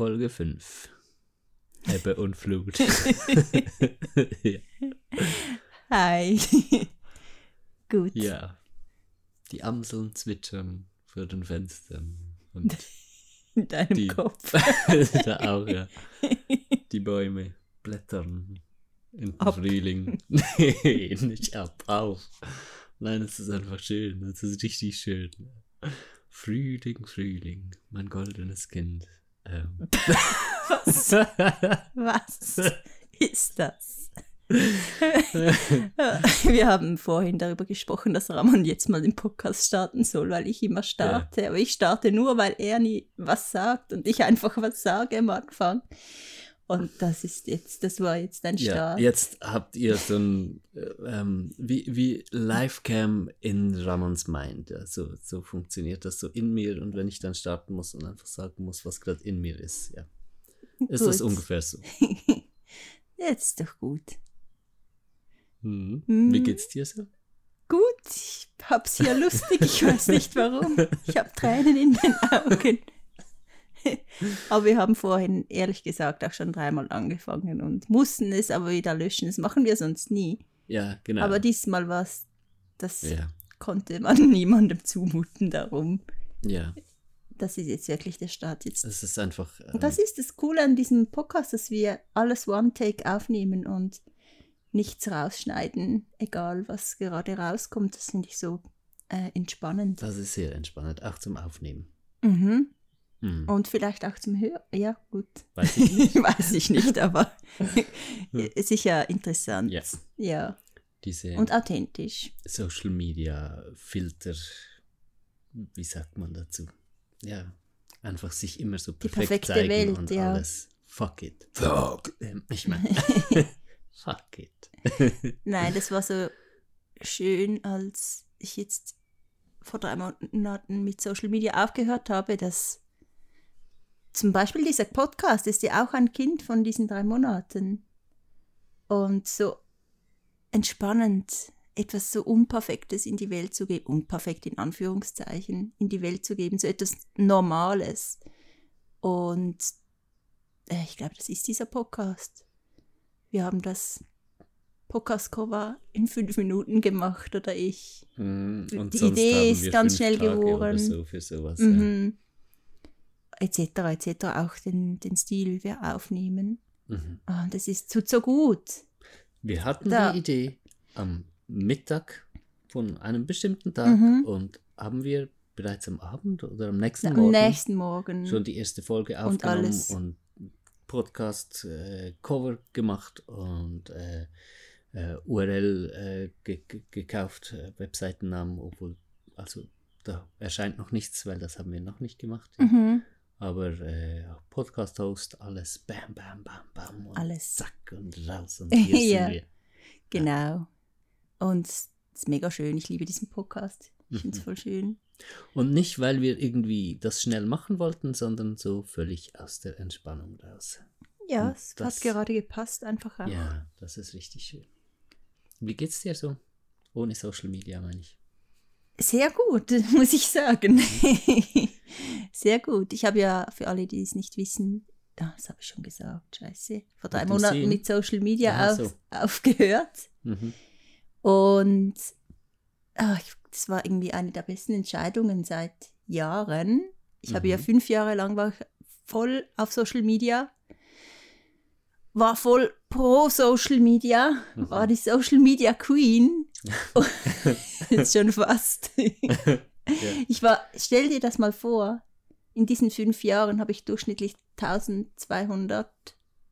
Folge 5. Ebbe und Flut. ja. Hi. Gut. ja. Die Amseln zwitschern vor den Fenstern. Und In deinem die, Kopf. da auch, ja. Die Bäume blättern im. Frühling. nee, nicht ab, auf. Nein, es ist einfach schön. Es ist richtig schön. Frühling, Frühling, mein goldenes Kind. Ähm. Was? Was ist das? Wir haben vorhin darüber gesprochen, dass Ramon jetzt mal den Podcast starten soll, weil ich immer starte. Aber ich starte nur, weil er nie was sagt und ich einfach was sage am Anfang. Und das ist jetzt, das war jetzt ein Ja, Start. jetzt habt ihr so ein, äh, ähm, wie, wie Livecam in Ramons Mind. Ja, so, so funktioniert das so in mir und wenn ich dann starten muss und einfach sagen muss, was gerade in mir ist, ja. Ist das Gut. ungefähr so. Jetzt ist doch gut. Mhm. Mhm. Wie geht's dir so? Gut, ich hab's hier lustig, ich weiß nicht warum. Ich habe Tränen in den Augen. Aber wir haben vorhin, ehrlich gesagt, auch schon dreimal angefangen und mussten es aber wieder löschen. Das machen wir sonst nie. Ja, genau. Aber diesmal war es, das ja, konnte man niemandem zumuten darum. ja. Das ist jetzt wirklich der Start. Jetzt. Es ist einfach. Ähm, Und das ist das Coole an diesem Podcast, dass wir alles One-Take aufnehmen und nichts rausschneiden, egal was gerade rauskommt. Das finde ich so äh, entspannend. das ist sehr entspannend, auch zum Aufnehmen. Mhm. Mhm. Und vielleicht auch zum Hören. Ja, gut. Weiß ich nicht. Weiß ich nicht, aber sicher interessant. Ja. Ja. Diese Und authentisch. Social Media Filter, wie sagt man dazu? Ja, einfach sich immer so perfekt perfekte zeigen Welt, und ja. alles. Fuck it. Fuck. Ich meine, fuck it. Nein, das war so schön, als ich jetzt vor drei Monaten mit Social Media aufgehört habe, dass zum Beispiel dieser Podcast ist ja auch ein Kind von diesen drei Monaten. Und so entspannend, etwas so Unperfektes in die Welt zu geben, unperfekt in Anführungszeichen, in die Welt zu geben, so etwas Normales. Und äh, ich glaube, das ist dieser Podcast. Wir haben das Podcast-Cover in fünf Minuten gemacht oder ich. Mm, Und Die Idee ist ganz schnell Tage geworden. So für sowas, Mhm. Etc. etc. Auch den, den Stil, wie wir aufnehmen. mhm. Ah, das ist tut so gut. Wir hatten Da. die Idee am Mittag von einem bestimmten Tag Mhm. und haben wir bereits am Abend oder am nächsten Am Morgen nächsten Morgen. schon die erste Folge Und aufgenommen alles. und Podcast äh, Cover gemacht und äh, äh, URL äh, ge ge gekauft, äh, Webseitennamen, obwohl also da erscheint noch nichts, weil das haben wir noch nicht gemacht. Mhm. Aber äh, Podcast-Host, alles bam, bam, bam, bam und Alles. zack und raus und hier Ja. sind wir. Genau. Und es ist mega schön. Ich liebe diesen Podcast. Ich finde es Mhm. voll schön. Und nicht, weil wir irgendwie das schnell machen wollten, sondern so völlig aus der Entspannung raus. Ja, Und es das- hat gerade gepasst, einfach auch. Ja, das ist richtig schön. Wie geht's dir so? Ohne Social Media, meine ich. Sehr gut, muss ich sagen. Sehr gut. Ich habe ja, für alle, die es nicht wissen, das habe ich schon gesagt, scheiße, vor drei Monaten mit Social Media Aha, auf, so. aufgehört. Mhm. Und ah, ich, das war irgendwie eine der besten Entscheidungen seit Jahren. Ich habe ja Mhm. fünf Jahre lang war ich voll auf Social Media, war voll pro Social Media, Mhm. war die Social Media Queen. Jetzt schon fast. Ich war, stell dir das mal vor, in diesen fünf Jahren habe ich durchschnittlich 1200,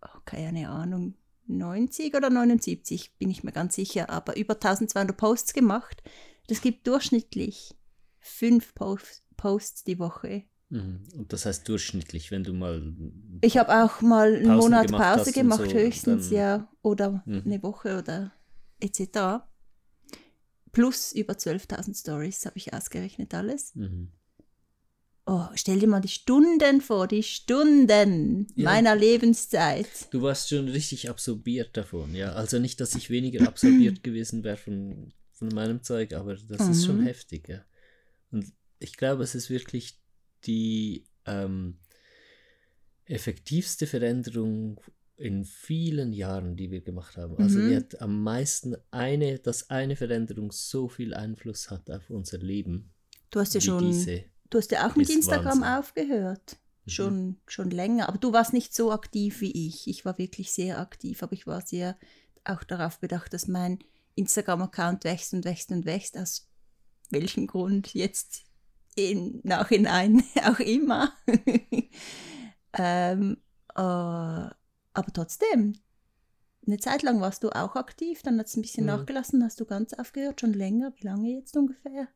oh, keine Ahnung, 90 oder 79, bin ich mir ganz sicher, aber über 1200 Posts gemacht. Das gibt durchschnittlich fünf Post, Posts die Woche. Mhm. Und das heißt durchschnittlich, wenn du mal. Ich habe auch mal einen Pausen Monat gemacht Pause gemacht, so, höchstens, dann- ja, oder Mhm. eine Woche oder etc. Plus über 12.000 Stories habe ich ausgerechnet alles. Mhm. Oh, stell dir mal die Stunden vor, die Stunden Ja. meiner Lebenszeit. Du warst schon richtig absorbiert davon, ja. Also nicht, dass ich weniger absorbiert gewesen wäre von, von meinem Zeug, aber das ist schon Mhm. heftig, ja. Und ich glaube, es ist wirklich die, ähm, effektivste Veränderung in vielen Jahren, die wir gemacht haben. Also mhm. die hat am meisten eine, dass eine Veränderung so viel Einfluss hat auf unser Leben. Du hast ja schon, du hast ja auch mit Instagram Wahnsinn. aufgehört. Mhm. Schon, schon länger. Aber du warst nicht so aktiv wie ich. Ich war wirklich sehr aktiv, aber ich war sehr auch darauf bedacht, dass mein Instagram-Account wächst und wächst und wächst. Aus welchem Grund jetzt im Nachhinein auch immer. ähm, äh, aber trotzdem, eine Zeit lang warst du auch aktiv, dann hat es ein bisschen mhm. nachgelassen, hast du ganz aufgehört, schon länger. Wie lange jetzt ungefähr?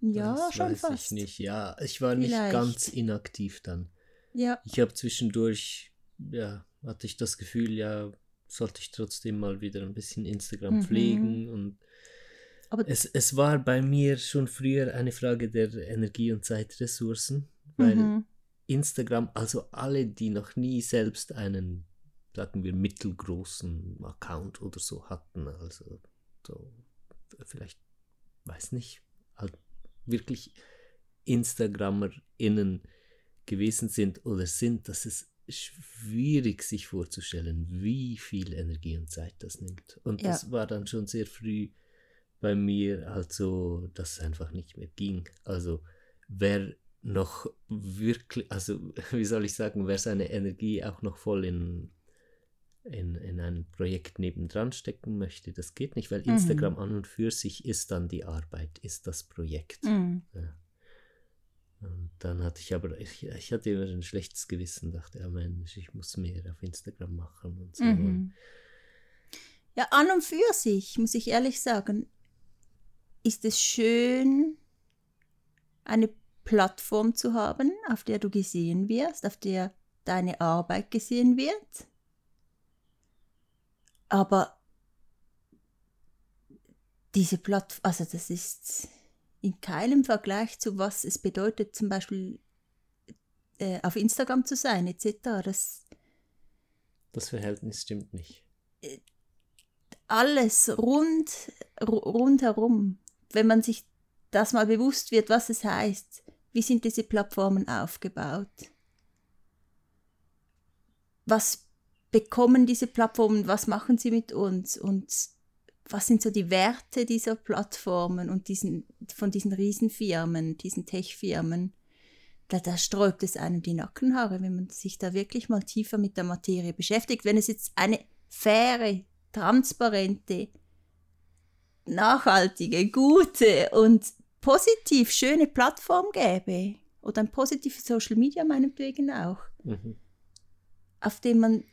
Jahr das schon weiß fast. Ich nicht, ja. Ich war nicht Vielleicht. ganz inaktiv dann. Ja. Ich habe zwischendurch, ja, hatte ich das Gefühl, ja, sollte ich trotzdem mal wieder ein bisschen Instagram mhm. pflegen und aber es, es war bei mir schon früher eine Frage der Energie- und Zeitressourcen, weil mhm. Instagram, also alle, die noch nie selbst einen sagen wir, mittelgroßen Account oder so hatten. Also so, vielleicht, weiß nicht, halt wirklich InstagrammerInnen gewesen sind oder sind, dass es schwierig sich vorzustellen, wie viel Energie und Zeit das nimmt. Und ja. das war dann schon sehr früh bei mir halt so, dass es einfach nicht mehr ging. Also wer noch wirklich, also wie soll ich sagen, wer seine Energie auch noch voll in in, in ein Projekt nebendran stecken möchte, das geht nicht, weil mhm. Instagram an und für sich ist dann die Arbeit, ist das Projekt. Mhm. Ja. Und dann hatte ich aber, ich, ich hatte immer ein schlechtes Gewissen, dachte, ja Mensch, ich muss mehr auf Instagram machen und so. Mhm. Ja, an und für sich, muss ich ehrlich sagen, ist es schön, eine Plattform zu haben, auf der du gesehen wirst, auf der deine Arbeit gesehen wird aber diese Plattform, also das ist in keinem Vergleich zu was es bedeutet, zum Beispiel äh, auf Instagram zu sein, etc. Das, das Verhältnis stimmt nicht. Äh, alles rund, rundherum, wenn man sich das mal bewusst wird, was es heißt, wie sind diese Plattformen aufgebaut? Was bekommen diese Plattformen, was machen sie mit uns und was sind so die Werte dieser Plattformen und diesen, von diesen Riesenfirmen, diesen Tech-Firmen. Da, da sträubt es einem die Nackenhaare, wenn man sich da wirklich mal tiefer mit der Materie beschäftigt. Wenn es jetzt eine faire, transparente, nachhaltige, gute und positiv schöne Plattform gäbe, oder ein positives Social Media meinetwegen auch, mhm. auf dem man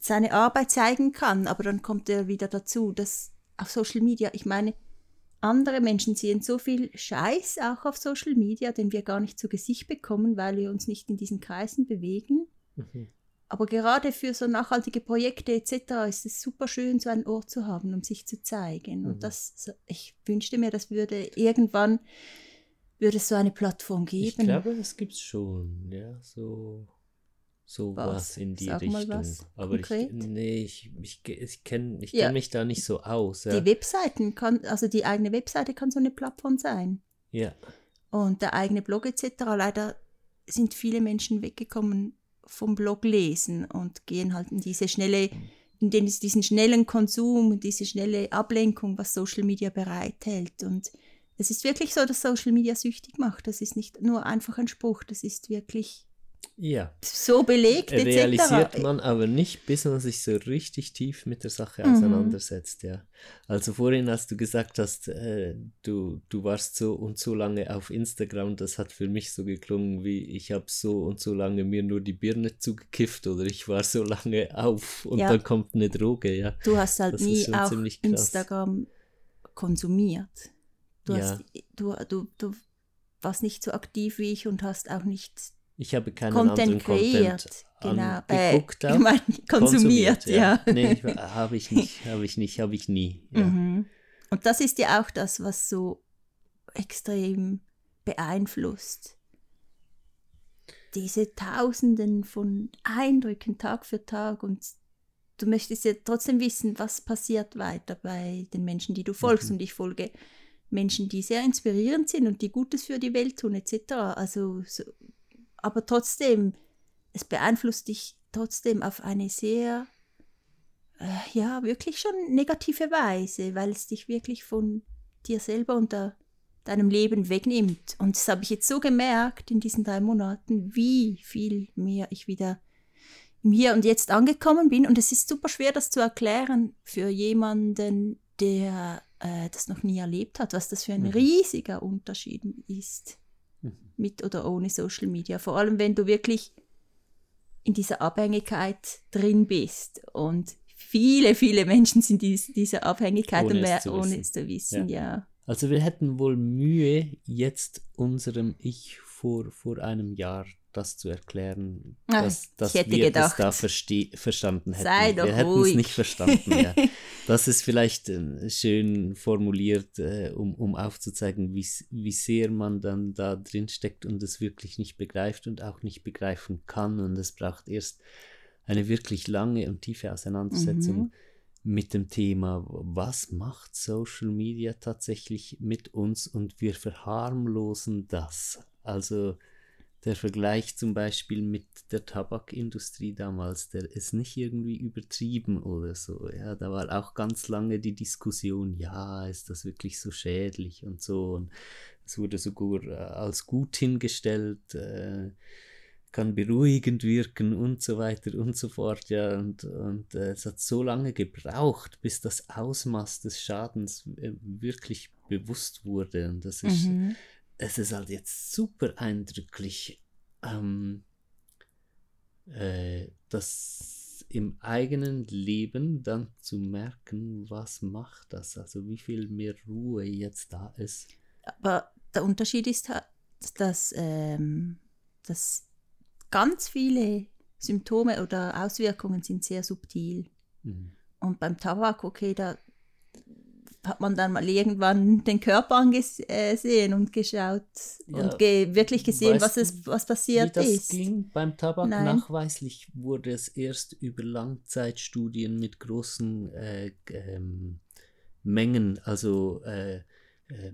seine Arbeit zeigen kann, aber dann kommt er wieder dazu, dass auf Social Media, ich meine, andere Menschen sehen so viel Scheiß auch auf Social Media, den wir gar nicht zu Gesicht bekommen, weil wir uns nicht in diesen Kreisen bewegen. Mhm. Aber gerade für so nachhaltige Projekte etc. ist es super schön, so einen Ort zu haben, um sich zu zeigen. Mhm. Und das, ich wünschte mir, das würde irgendwann würde es so eine Plattform geben. Ich glaube, das gibt es schon, ja, so so was, was in die Sag Richtung. Aber konkret. ich, nee, ich, ich, ich kenne ich ja. kenn mich da nicht so aus. Ja. Die Webseiten kann, also die eigene Webseite kann so eine Plattform sein. Ja. Und der eigene Blog etc. Leider sind viele Menschen weggekommen vom Blog lesen und gehen halt in diese schnelle, in den, diesen schnellen Konsum, diese schnelle Ablenkung, was Social Media bereithält. Und es ist wirklich so, dass Social Media süchtig macht. Das ist nicht nur einfach ein Spruch, das ist wirklich ja. so belegt etc. Realisiert man aber nicht, bis man sich so richtig tief mit der Sache mhm. auseinandersetzt, ja. Also vorhin, als du gesagt hast, äh, du, du warst so und so lange auf Instagram, das hat für mich so geklungen wie, ich habe so und so lange mir nur die Birne zugekifft oder ich war so lange auf und ja. dann kommt eine Droge, ja. Du hast halt das nie auch Instagram konsumiert. Du, ja. hast, du, du, du warst nicht so aktiv wie ich und hast auch nicht ich habe keinen Content anderen kreiert, Content genau. angeguckt. Äh, ich meine, konsumiert, konsumiert, ja. ja. Nee, habe ich nicht, habe ich nicht, habe ich nie. Ja. Mhm. Und das ist ja auch das, was so extrem beeinflusst. Diese Tausenden von Eindrücken Tag für Tag und du möchtest ja trotzdem wissen, was passiert weiter bei den Menschen, die du folgst. Mhm. Und ich folge Menschen, die sehr inspirierend sind und die Gutes für die Welt tun, etc. Also so, aber trotzdem es beeinflusst dich trotzdem auf eine sehr, äh, ja, wirklich schon negative Weise, weil es dich wirklich von dir selber und der, deinem Leben wegnimmt. Und das habe ich jetzt so gemerkt in diesen drei Monaten, wie viel mehr ich wieder im Hier und Jetzt angekommen bin. Und es ist super schwer, das zu erklären für jemanden, der äh, das noch nie erlebt hat, was das für ein mhm. riesiger Unterschied ist, mhm. mit oder ohne Social Media. Vor allem, wenn du wirklich in dieser Abhängigkeit drin bist. Und viele, viele Menschen sind in dieser Abhängigkeit, ohne, mehr, es, zu ohne es zu wissen, ja. ja. Also wir hätten wohl Mühe, jetzt unserem Ich vor, vor einem Jahr das zu erklären, Ach, dass, dass wir gedacht. das da verstanden hätten. Sei doch wir hätten es nicht verstanden. ja. Das ist vielleicht äh, schön formuliert, äh, um, um aufzuzeigen, wie, wie sehr man dann da drin steckt und es wirklich nicht begreift und auch nicht begreifen kann. Und es braucht erst eine wirklich lange und tiefe Auseinandersetzung mhm. mit dem Thema, was macht Social Media tatsächlich mit uns und wir verharmlosen das. Also der Vergleich zum Beispiel mit der Tabakindustrie damals, der ist nicht irgendwie übertrieben oder so. Ja, da war auch ganz lange die Diskussion, ja, ist das wirklich so schädlich und so. Und es wurde sogar äh, als gut hingestellt, äh, kann beruhigend wirken und so weiter und so fort. Ja, und, und äh, es hat so lange gebraucht, bis das Ausmaß des Schadens äh, wirklich bewusst wurde. Und das ist. Mhm es ist halt jetzt super eindrücklich, ähm, äh, das im eigenen Leben dann zu merken, was macht das, also wie viel mehr Ruhe jetzt da ist. Aber der Unterschied ist, dass, ähm, dass ganz viele Symptome oder Auswirkungen sind sehr subtil. Mhm. Und beim Tabak, okay, da hat man dann mal irgendwann den Körper angesehen und geschaut ja, und ge wirklich gesehen, was, es, was passiert wie das ist. Ging beim Tabak Nein. nachweislich wurde es erst über Langzeitstudien mit großen äh, ähm, Mengen, also äh, äh,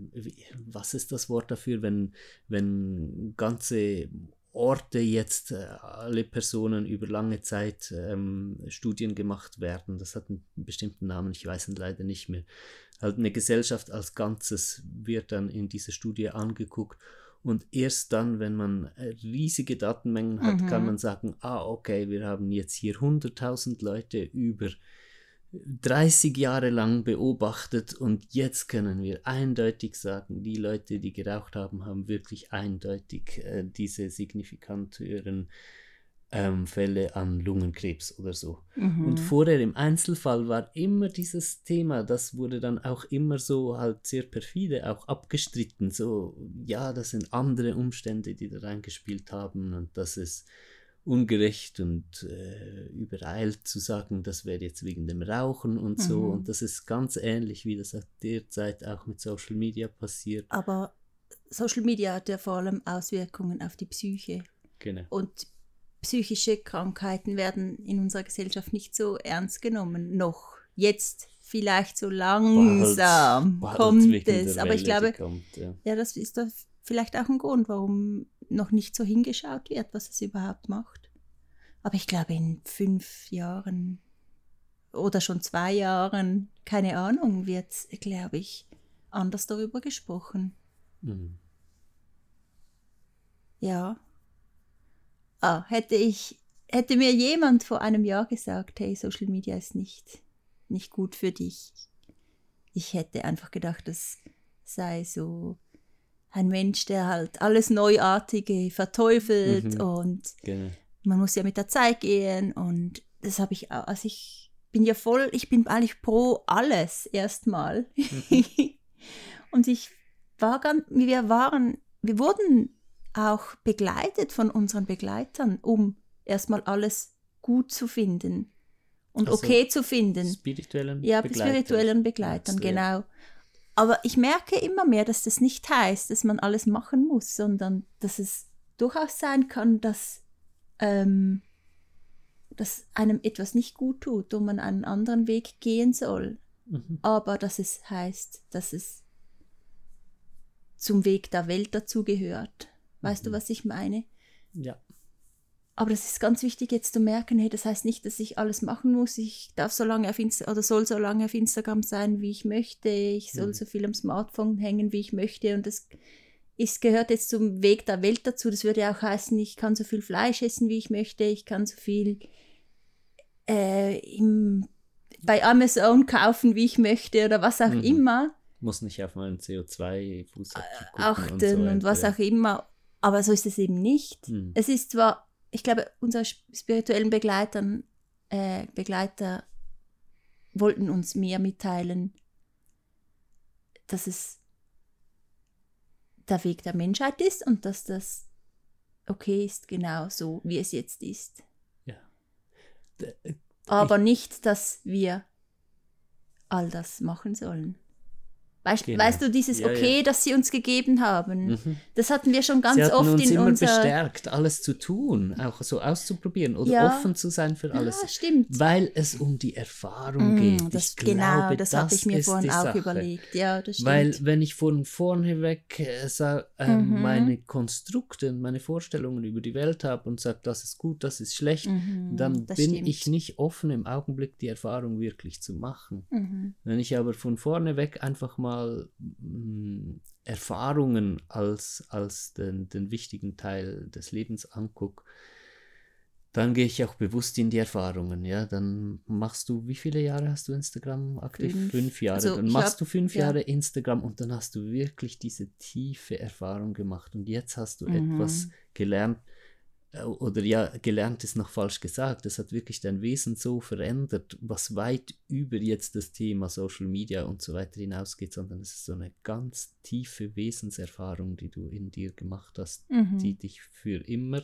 was ist das Wort dafür, wenn, wenn ganze Orte jetzt äh, alle Personen über lange Zeit ähm, Studien gemacht werden. Das hat einen bestimmten Namen, ich weiß ihn leider nicht mehr halt eine Gesellschaft als Ganzes wird dann in dieser Studie angeguckt und erst dann, wenn man äh, riesige Datenmengen hat, mhm. kann man sagen, ah, okay, wir haben jetzt hier 100.000 Leute über 30 Jahre lang beobachtet und jetzt können wir eindeutig sagen, die Leute, die geraucht haben, haben wirklich eindeutig äh, diese signifikant höheren ähm, Fälle an Lungenkrebs oder so. Mhm. Und vorher im Einzelfall war immer dieses Thema, das wurde dann auch immer so halt sehr perfide auch abgestritten. So, ja, das sind andere Umstände, die da reingespielt haben und das ist ungerecht und äh, übereilt zu sagen, das wäre jetzt wegen dem Rauchen und so. Mhm. Und das ist ganz ähnlich, wie das derzeit auch mit Social Media passiert. Aber Social Media hat ja vor allem Auswirkungen auf die Psyche. Genau. Und psychische Krankheiten werden in unserer Gesellschaft nicht so ernst genommen. Noch jetzt vielleicht so langsam bald, bald kommt es. Aber ich glaube, kommt, ja. ja. das ist doch vielleicht auch ein Grund, warum noch nicht so hingeschaut wird, was es überhaupt macht. Aber ich glaube, in fünf Jahren oder schon zwei Jahren, keine Ahnung, wird, glaube ich, anders darüber gesprochen. Mhm. Ja, ah, hätte ich, hätte mir jemand vor einem Jahr gesagt, hey, Social Media ist nicht, nicht gut für dich. Ich hätte einfach gedacht, das sei so ein Mensch, der halt alles Neuartige verteufelt mhm. und genau. man muss ja mit der Zeit gehen und das habe ich, also ich bin ja voll, ich bin eigentlich pro alles erstmal. Mhm. und ich war ganz, wir waren, wir wurden auch begleitet von unseren Begleitern, um erstmal alles gut zu finden und also okay zu finden. Spirituellen ja, Begleitern. spirituellen Begleitern, genau. Aber ich merke immer mehr, dass das nicht heißt, dass man alles machen muss, sondern dass es durchaus sein kann, dass, ähm, dass einem etwas nicht gut tut und man einen anderen Weg gehen soll. Mhm. Aber dass es heißt, dass es zum Weg der Welt dazugehört. Weißt mhm. du, was ich meine? Ja. aber das ist ganz wichtig jetzt zu merken, hey, das heißt nicht, dass ich alles machen muss. Ich darf so lange auf Insta oder soll so lange auf Instagram sein, wie ich möchte. Ich soll Mhm. so viel am Smartphone hängen, wie ich möchte. Und das ist, gehört jetzt zum Weg der Welt dazu. Das würde ja auch heißen, ich kann so viel Fleisch essen, wie ich möchte. Ich kann so viel äh, im, bei Amazon kaufen, wie ich möchte oder was auch Mhm. immer Muss nicht auf meinen CO2-Fußabdruck achten und, so und was auch immer. Aber so ist es eben nicht. Mhm. Es ist zwar, ich glaube, unsere sp- spirituellen Begleitern, äh, Begleiter wollten uns mehr mitteilen, dass es der Weg der Menschheit ist und dass das okay ist, genau so, wie es jetzt ist. Ja. D- äh, Aber nicht, dass wir all das machen sollen. Weißt, Genau. weißt du, dieses Ja, ja. Okay, das sie uns gegeben haben, Mhm. das hatten wir schon ganz oft uns in immer unserer... bestärkt, alles zu tun, auch so auszuprobieren oder Ja. offen zu sein für alles. Ja, stimmt. Weil es um die Erfahrung Mm, geht. das, ich glaube, genau, das, habe ich mir vorhin auch Sache. überlegt. Ja, das stimmt. Weil wenn ich von vorne weg äh, sa- äh, Mhm. meine Konstrukte und meine Vorstellungen über die Welt habe und sage, das ist gut, das ist schlecht, Mhm, dann das bin stimmt. ich nicht offen im Augenblick die Erfahrung wirklich zu machen. Mhm. Wenn ich aber von vorne weg einfach mal mh, Erfahrungen als, als den, den wichtigen Teil des Lebens angucke, dann gehe ich auch bewusst in die Erfahrungen, ja. Dann machst du, wie viele Jahre hast du Instagram aktiv? Fünf. Fünf, Jahre. Also dann machst hab- du fünf ja. Jahre Instagram und dann hast du wirklich diese tiefe Erfahrung gemacht und jetzt hast du Mhm. etwas gelernt, oder ja, gelernt ist noch falsch gesagt, das hat wirklich dein Wesen so verändert, was weit über jetzt das Thema Social Media und so weiter hinausgeht, sondern es ist so eine ganz tiefe Wesenserfahrung, die du in dir gemacht hast, Mhm. die dich für immer,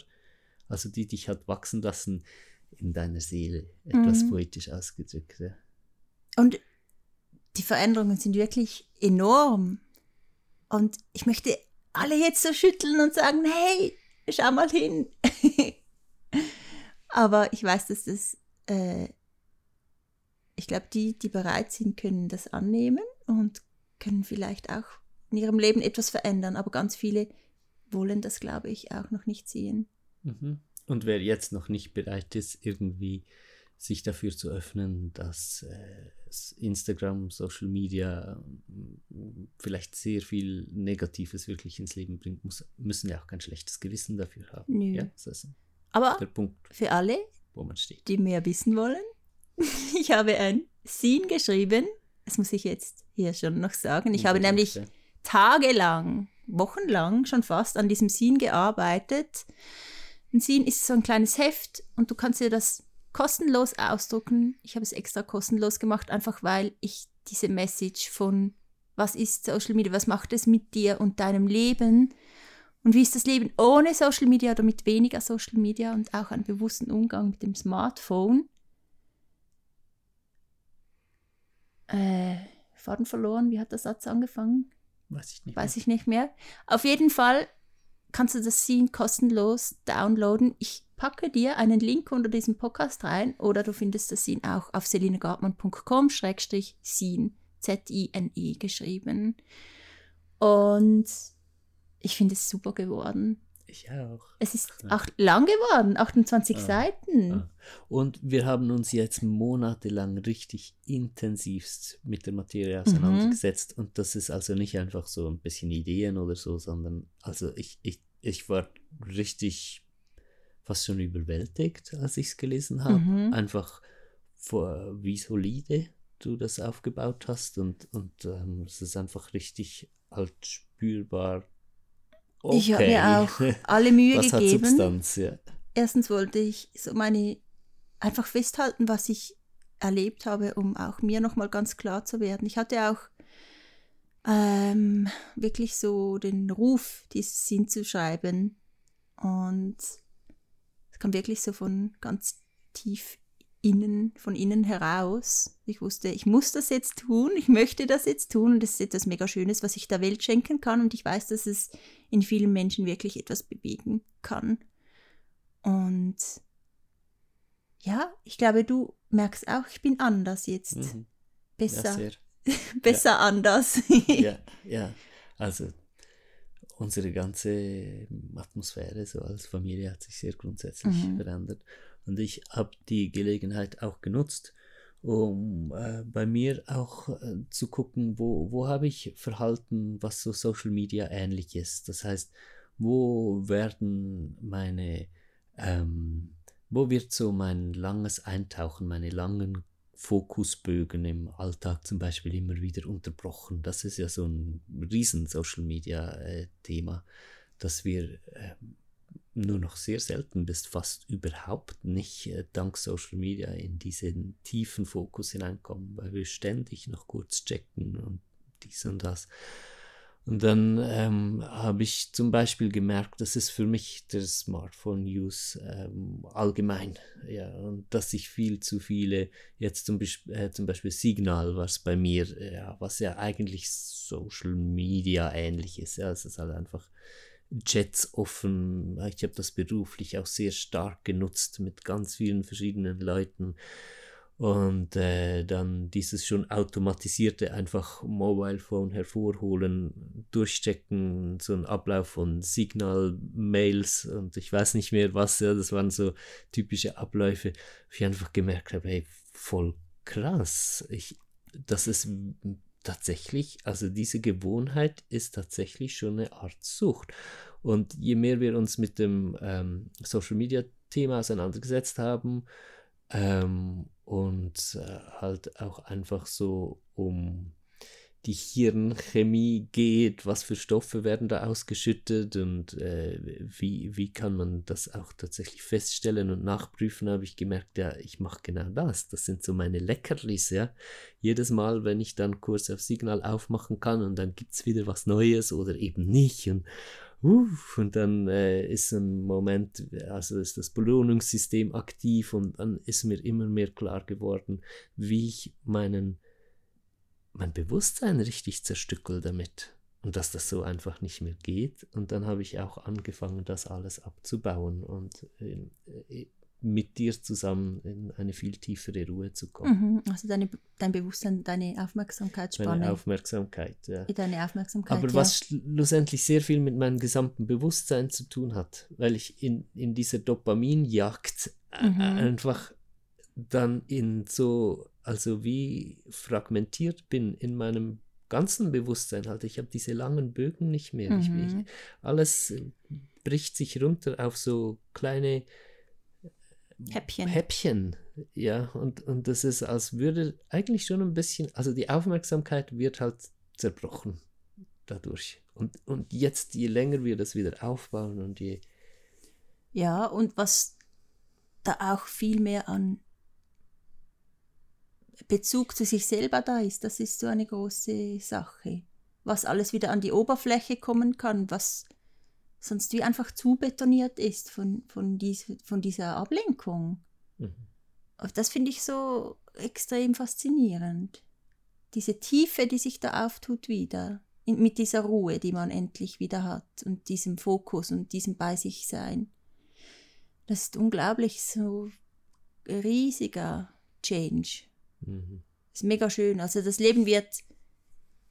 also die dich hat wachsen lassen in deiner Seele, etwas Mhm. poetisch ausgedrückt. Ja. Und die Veränderungen sind wirklich enorm. Und ich möchte alle jetzt so schütteln und sagen, hey, schau mal hin. Aber ich weiß, dass das, äh, ich glaube, die, die bereit sind, können das annehmen und können vielleicht auch in ihrem Leben etwas verändern. Aber ganz viele wollen das, glaube ich, auch noch nicht sehen. Mhm. Und wer jetzt noch nicht bereit ist, irgendwie sich dafür zu öffnen, dass äh, Instagram, Social Media vielleicht sehr viel Negatives wirklich ins Leben bringt, muss, müssen ja auch kein schlechtes Gewissen dafür haben. Nö. Ja, das ist Aber der Punkt, für alle, wo man steht. die mehr wissen wollen. Ich habe ein Scene geschrieben. Das muss ich jetzt hier schon noch sagen. Ich habe nämlich tagelang, wochenlang schon fast an diesem Scene gearbeitet. Ein Scene ist so ein kleines Heft und du kannst dir das kostenlos ausdrucken. Ich habe es extra kostenlos gemacht, einfach weil ich diese Message von was ist Social Media, was macht es mit dir und deinem Leben und wie ist das Leben ohne Social Media oder mit weniger Social Media und auch einen bewussten Umgang mit dem Smartphone. Äh, Faden verloren, wie hat der Satz angefangen? Weiß ich nicht. Weiß ich nicht mehr. Auf jeden Fall kannst du das Scene kostenlos downloaden. Ich packe dir einen Link unter diesem Podcast rein oder du findest das Scene auch auf selinegartmann.com schrägstrich Scene, Z-I-N-E geschrieben. Und ich finde es super geworden. Ich auch. Es ist Ja. auch lang geworden, 28 Ah, Seiten. Ah. Und wir haben uns jetzt monatelang richtig intensivst mit der Materie Mhm. auseinandergesetzt. Und das ist also nicht einfach so ein bisschen Ideen oder so, sondern also ich, ich, ich war richtig fast schon überwältigt, als ich es gelesen habe. Mhm. Einfach vor, wie solide du das aufgebaut hast. Und, und ähm, es ist einfach richtig halt spürbar. Ich habe mir auch okay. alle Mühe Was hat gegeben. Substanz, ja. erstens wollte ich so meine einfach festhalten, was ich erlebt habe, um auch mir nochmal ganz klar zu werden. Ich hatte auch ähm, wirklich so den Ruf, dieses Sinn zu schreiben. Und es kam wirklich so von ganz tief innen, von innen heraus. Ich wusste, ich muss das jetzt tun, ich möchte das jetzt tun und das ist etwas mega Schönes, was ich der Welt schenken kann und ich weiß, dass es in vielen Menschen wirklich etwas bewegen kann. Und ja, ich glaube, du merkst auch, ich bin anders jetzt. Mhm. Besser, Ja, besser anders. ja, ja. Also, unsere ganze Atmosphäre so als Familie hat sich sehr grundsätzlich Mhm. verändert. Und ich habe die Gelegenheit auch genutzt, um äh, bei mir auch äh, zu gucken, wo, wo habe ich Verhalten, was so Social Media ähnlich ist. Das heißt, wo werden meine, ähm, wo wird so mein langes Eintauchen, meine langen Fokusbögen im Alltag zum Beispiel immer wieder unterbrochen. Das ist ja so ein riesen Social Media äh, dass wir äh, nur noch sehr selten bis fast überhaupt nicht äh, dank Social Media in diesen tiefen Fokus hineinkommen, weil wir ständig noch kurz checken und dies und das. Und dann ähm, habe ich zum Beispiel gemerkt, das ist für mich der Smartphone-Use ähm, allgemein, ja, und dass ich viel zu viele, jetzt zum, äh, zum Beispiel Signal, was bei mir, ja, was ja eigentlich Social Media ähnlich ist, ja, es ist halt einfach Chats offen, ich habe das beruflich auch sehr stark genutzt mit ganz vielen verschiedenen Leuten und äh, dann dieses schon automatisierte einfach Mobile Phone hervorholen, durchchecken, so ein Ablauf von Signal-Mails und ich weiß nicht mehr was, ja, das waren so typische Abläufe, wo ich einfach gemerkt habe, hey, voll krass, ich, das ist tatsächlich, also diese Gewohnheit ist tatsächlich schon eine Art Sucht. Und je mehr wir uns mit dem ähm, Social Media Thema auseinandergesetzt haben, ähm, und äh, halt auch einfach so um die Hirnchemie geht, was für Stoffe werden da ausgeschüttet und äh, wie, wie kann man das auch tatsächlich feststellen und nachprüfen, habe ich gemerkt, ja, ich mache genau das. Das sind so meine Leckerlis, ja. Jedes Mal, wenn ich dann kurz auf Signal aufmachen kann und dann gibt es wieder was Neues oder eben nicht und Uff, und dann äh, ist ein Moment, also ist das Belohnungssystem aktiv und dann ist mir immer mehr klar geworden, wie ich meinen, mein Bewusstsein richtig zerstückel damit und dass das so einfach nicht mehr geht. Und dann habe ich auch angefangen, das alles abzubauen und äh, mit dir zusammen in eine viel tiefere Ruhe zu kommen. Mhm, also deine, dein Bewusstsein, deine Aufmerksamkeitsspanne. Meine Aufmerksamkeit, ja. Deine Aufmerksamkeit. Aber ja. was schlussendlich sehr viel mit meinem gesamten Bewusstsein zu tun hat, weil ich in, in dieser Dopaminjagd Mhm. einfach dann in so, also wie fragmentiert bin in meinem ganzen Bewusstsein halt. Ich habe diese langen Bögen nicht mehr. Ich, Mhm. ich, alles äh, bricht sich runter auf so kleine Häppchen. Häppchen, ja, und, und das ist, als würde eigentlich schon ein bisschen, also die Aufmerksamkeit wird halt zerbrochen dadurch. Und, und jetzt, je länger wir das wieder aufbauen und je. Ja, und was da auch viel mehr an Bezug zu sich selber da ist, das ist so eine große Sache. Was alles wieder an die Oberfläche kommen kann, was sonst wie einfach zu betoniert ist von, von, dies, von dieser Ablenkung. Mhm. Das finde ich so extrem faszinierend. Diese Tiefe, die sich da auftut wieder, in, mit dieser Ruhe, die man endlich wieder hat und diesem Fokus und diesem Bei sich sein. Das ist unglaublich so riesiger Change. Mhm. Das ist mega schön. Also das Leben wird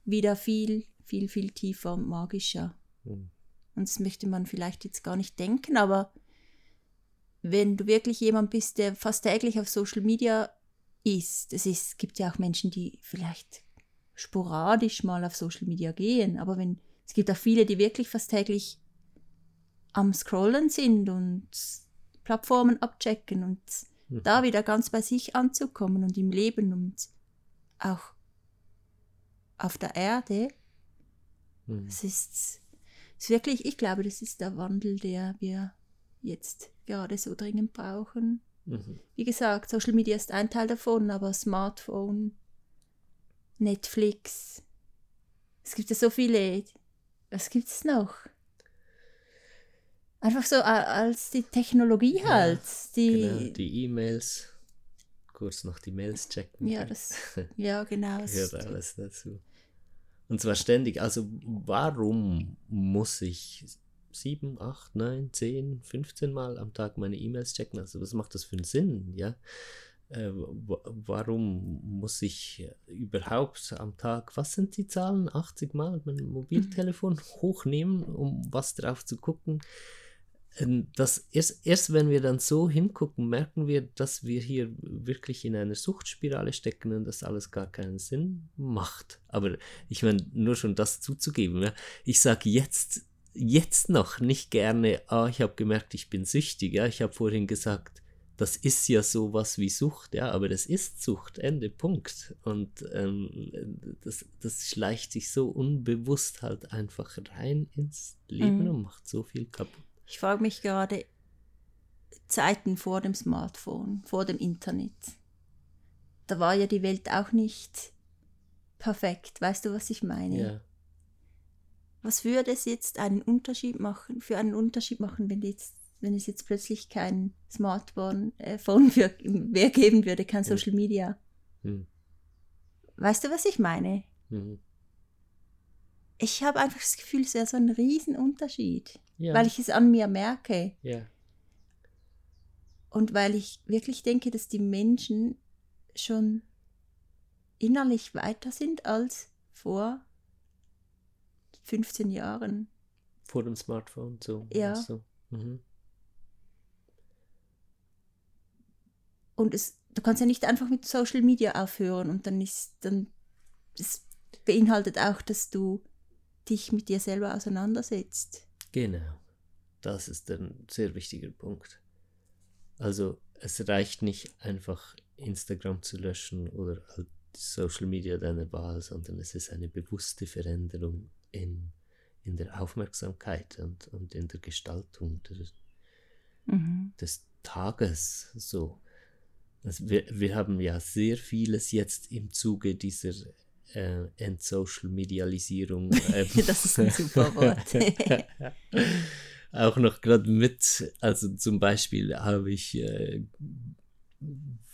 wieder viel, viel, viel tiefer und magischer. Mhm. Und das möchte man vielleicht jetzt gar nicht denken, aber wenn du wirklich jemand bist, der fast täglich auf Social Media ist, es ist, gibt ja auch Menschen, die vielleicht sporadisch mal auf Social Media gehen, aber wenn es gibt auch viele, die wirklich fast täglich am Scrollen sind und Plattformen abchecken und Mhm. da wieder ganz bei sich anzukommen und im Leben und auch auf der Erde, Mhm. es ist, ist wirklich, ich glaube, das ist der Wandel, der wir jetzt gerade so dringend brauchen. Mhm. Wie gesagt, Social Media ist ein Teil davon, aber Smartphone, Netflix, es gibt ja so viele. Was gibt es noch? Einfach so a- als die Technologie Ja, halt. Die, Genau, die E-Mails, kurz noch die Mails checken. ja, das, ja, genau. gehört alles dazu. Und zwar ständig. Also warum muss ich sieben, acht, neun, zehn, 15 Mal am Tag meine E-Mails checken? Also was macht das für einen Sinn? Ja, äh, warum muss ich überhaupt am Tag, was sind die Zahlen, 80 Mal mein Mobiltelefon hochnehmen, um was drauf zu gucken? Ähm, das erst, erst wenn wir dann so hingucken, merken wir, dass wir hier wirklich in einer Suchtspirale stecken und das alles gar keinen Sinn macht. Aber ich meine, nur schon das zuzugeben. Ja? Ich sage jetzt, jetzt noch nicht gerne, ah, ich habe gemerkt, ich bin süchtig. Ja? Ich habe vorhin gesagt, das ist ja sowas wie Sucht, ja, aber das ist Sucht, Ende, Punkt. Und ähm, das, das schleicht sich so unbewusst halt einfach rein ins Leben mhm. und macht so viel kaputt. Ich frage mich gerade, Zeiten vor dem Smartphone, vor dem Internet. Da war ja die Welt auch nicht perfekt. Weißt du, was ich meine? Ja. Was würde es jetzt einen Unterschied machen, für einen Unterschied machen, wenn jetzt wenn es jetzt plötzlich kein Smartphone äh, für, mehr geben würde, kein Social Media. Mhm. Weißt du, was ich meine? Mhm. Ich habe einfach das Gefühl, es wäre so ein Riesenunterschied, ja. weil ich es an mir merke. Ja. Und weil ich wirklich denke, dass die Menschen schon innerlich weiter sind als vor 15 Jahren. Vor dem Smartphone, so. Ja. So. Mhm. Und es, du kannst ja nicht einfach mit Social Media aufhören und dann ist dann es beinhaltet auch, dass du dich mit dir selber auseinandersetzt. Genau. Das ist ein sehr wichtiger Punkt. Also es reicht nicht einfach Instagram zu löschen oder halt Social Media deiner Wahl, sondern es ist eine bewusste Veränderung in, in der Aufmerksamkeit und, und in der Gestaltung der, mhm. des Tages so. Also wir, wir haben ja sehr vieles jetzt im Zuge dieser äh, Entsocial-Medialisierung. Ähm, das ist ein super Wort. auch noch gerade mit, also zum Beispiel habe ich, äh,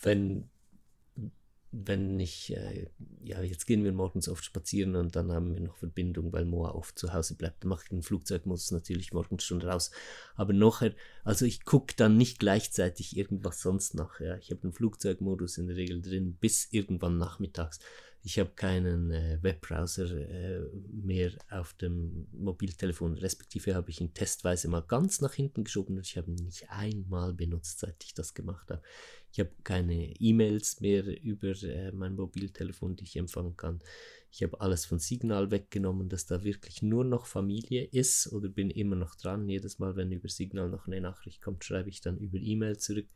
wenn wenn ich, äh, ja, jetzt gehen wir morgens oft spazieren und dann haben wir noch Verbindung, weil Moa oft zu Hause bleibt. Dann mache ich den Flugzeugmodus natürlich morgens schon raus. Aber nachher, also ich gucke dann nicht gleichzeitig irgendwas sonst nach. Ja. Ich habe den Flugzeugmodus in der Regel drin bis irgendwann nachmittags. Ich habe keinen äh, Webbrowser äh, mehr auf dem Mobiltelefon, respektive habe ich ihn testweise mal ganz nach hinten geschoben und ich habe ihn nicht einmal benutzt, seit ich das gemacht habe. Ich habe keine E-Mails mehr über äh, mein Mobiltelefon, die ich empfangen kann. Ich habe alles von Signal weggenommen, dass da wirklich nur noch Familie ist oder bin immer noch dran. Jedes Mal, wenn über Signal noch eine Nachricht kommt, schreibe ich dann über E-Mail zurück.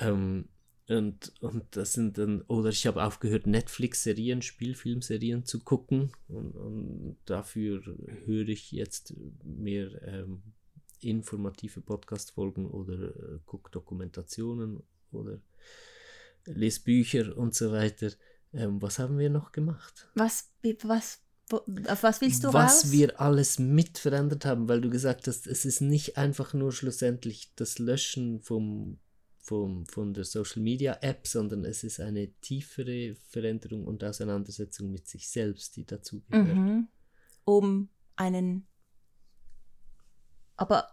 Ähm, und, und das sind dann, oder ich habe aufgehört, Netflix-Serien, Spielfilmserien zu gucken. Und, und, dafür höre ich jetzt mehr ähm, informative Podcast-Folgen oder äh, gucke Dokumentationen oder lese Bücher und so weiter. Ähm, was haben wir noch gemacht? Was, was, auf was willst du was raus? wir alles mit verändert haben, weil du gesagt hast, es ist nicht einfach nur schlussendlich das Löschen vom vom, von der Social Media App, sondern es ist eine tiefere Veränderung und Auseinandersetzung mit sich selbst, die dazu gehört. Mhm. Um einen. Aber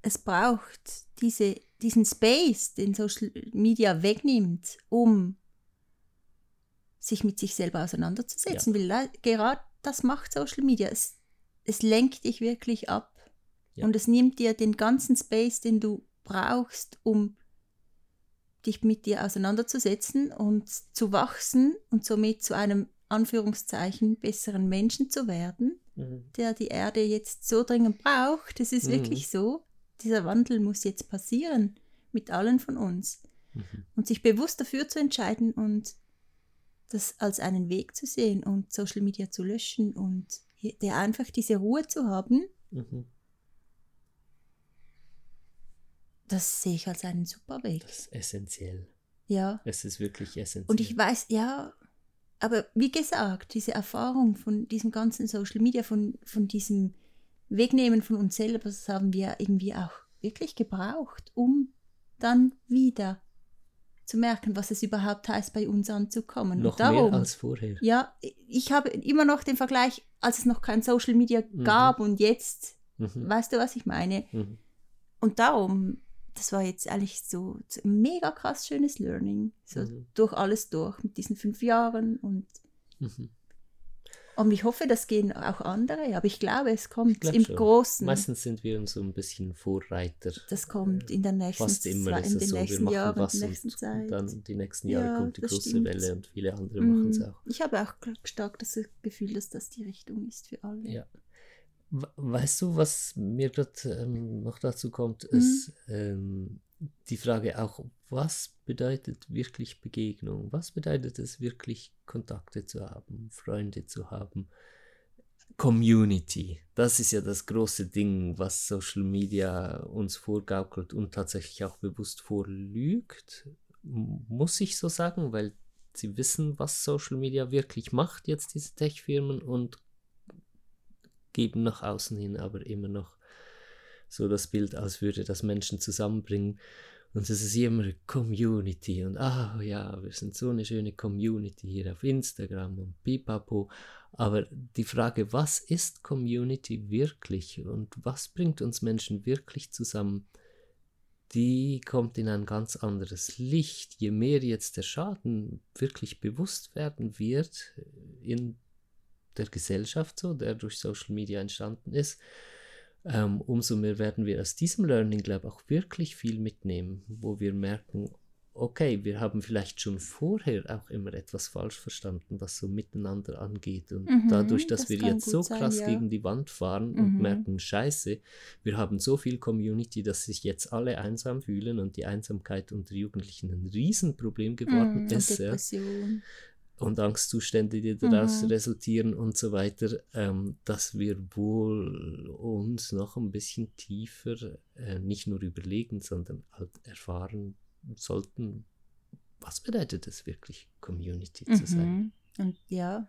es braucht diese, diesen Space, den Social Media wegnimmt, um sich mit sich selber auseinanderzusetzen. Ja. Weil gerade das macht Social Media. Es, es lenkt dich wirklich ab. Ja. Und es nimmt dir den ganzen Space, den du brauchst, um dich mit dir auseinanderzusetzen und zu wachsen und somit zu einem Anführungszeichen besseren Menschen zu werden, mhm. der die Erde jetzt so dringend braucht. Es ist mhm. wirklich so. Dieser Wandel muss jetzt passieren mit allen von uns. Mhm. Und sich bewusst dafür zu entscheiden und das als einen Weg zu sehen und Social Media zu löschen und der einfach diese Ruhe zu haben, mhm. Das sehe ich als einen super Weg. Das ist essentiell. Ja. Es ist wirklich essentiell. Und ich weiß, ja, aber wie gesagt, diese Erfahrung von diesem ganzen Social Media, von, von diesem Wegnehmen von uns selber, das haben wir irgendwie auch wirklich gebraucht, um dann wieder zu merken, was es überhaupt heißt, bei uns anzukommen. Noch darum, mehr als vorher. Ja, ich habe immer noch den Vergleich, als es noch kein Social Media mhm. gab und jetzt, mhm. weißt du, was ich meine? Mhm. Und darum das war jetzt eigentlich so, so ein mega krass schönes Learning. So Mhm. durch alles durch mit diesen fünf Jahren und Mhm. und ich hoffe, das gehen auch andere, aber ich glaube, es kommt glaub im schon. Großen. Meistens sind wir so ein bisschen Vorreiter. das kommt in der nächsten Fast immer Zeit, ist es so, wir machen Jahren, was und, dann die nächsten Jahre Ja, kommt die große stimmt. Welle und viele andere Mm, machen es auch. Ich habe auch stark das Gefühl, dass das die Richtung ist für alle. Ja. We- Weißt du, was mir gerade ähm, noch dazu kommt, Mhm. ist ähm, die Frage auch, was bedeutet wirklich Begegnung? Was bedeutet es wirklich, Kontakte zu haben, Freunde zu haben? Community, das ist ja das große Ding, was Social Media uns vorgaukelt und tatsächlich auch bewusst vorlügt. Muss ich so sagen, weil sie wissen, was Social Media wirklich macht, jetzt diese Tech-Firmen und geben nach außen hin aber immer noch so das Bild, als würde das Menschen zusammenbringen. Und es ist immer Community und ah ja, wir sind so eine schöne Community hier auf Instagram und pipapo. Aber die Frage, was ist Community wirklich und was bringt uns Menschen wirklich zusammen, die kommt in ein ganz anderes Licht. Je mehr jetzt der Schaden wirklich bewusst werden wird in der Gesellschaft, so, der durch Social Media entstanden ist, ähm, umso mehr werden wir aus diesem Learning, ich, auch wirklich viel mitnehmen, wo wir merken, okay, wir haben vielleicht schon vorher auch immer etwas falsch verstanden, was so miteinander angeht. Und Mhm, dadurch, dass das wir jetzt so sein, krass ja. gegen die Wand fahren und Mhm. merken, scheiße, wir haben so viel Community, dass sich jetzt alle einsam fühlen und die Einsamkeit unter Jugendlichen ein Riesenproblem geworden und ist. Ja. Und Angstzustände, die daraus Mhm. resultieren und so weiter, ähm, dass wir wohl uns noch ein bisschen tiefer äh, nicht nur überlegen, sondern halt erfahren sollten, was bedeutet es wirklich, Community zu sein. Mhm. Und ja,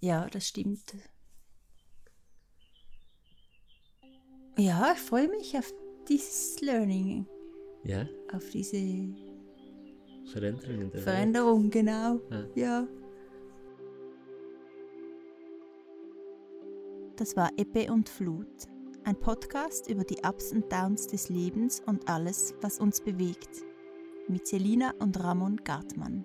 ja, das stimmt. Ja, ich freue mich auf dieses Learning, Ja, auf diese Veränderungen der Welt. Veränderung, genau. Ja. Ja. Das war Ebbe und Flut, ein Podcast über die Ups und Downs des Lebens und alles, was uns bewegt, mit Selina und Ramon Gartmann.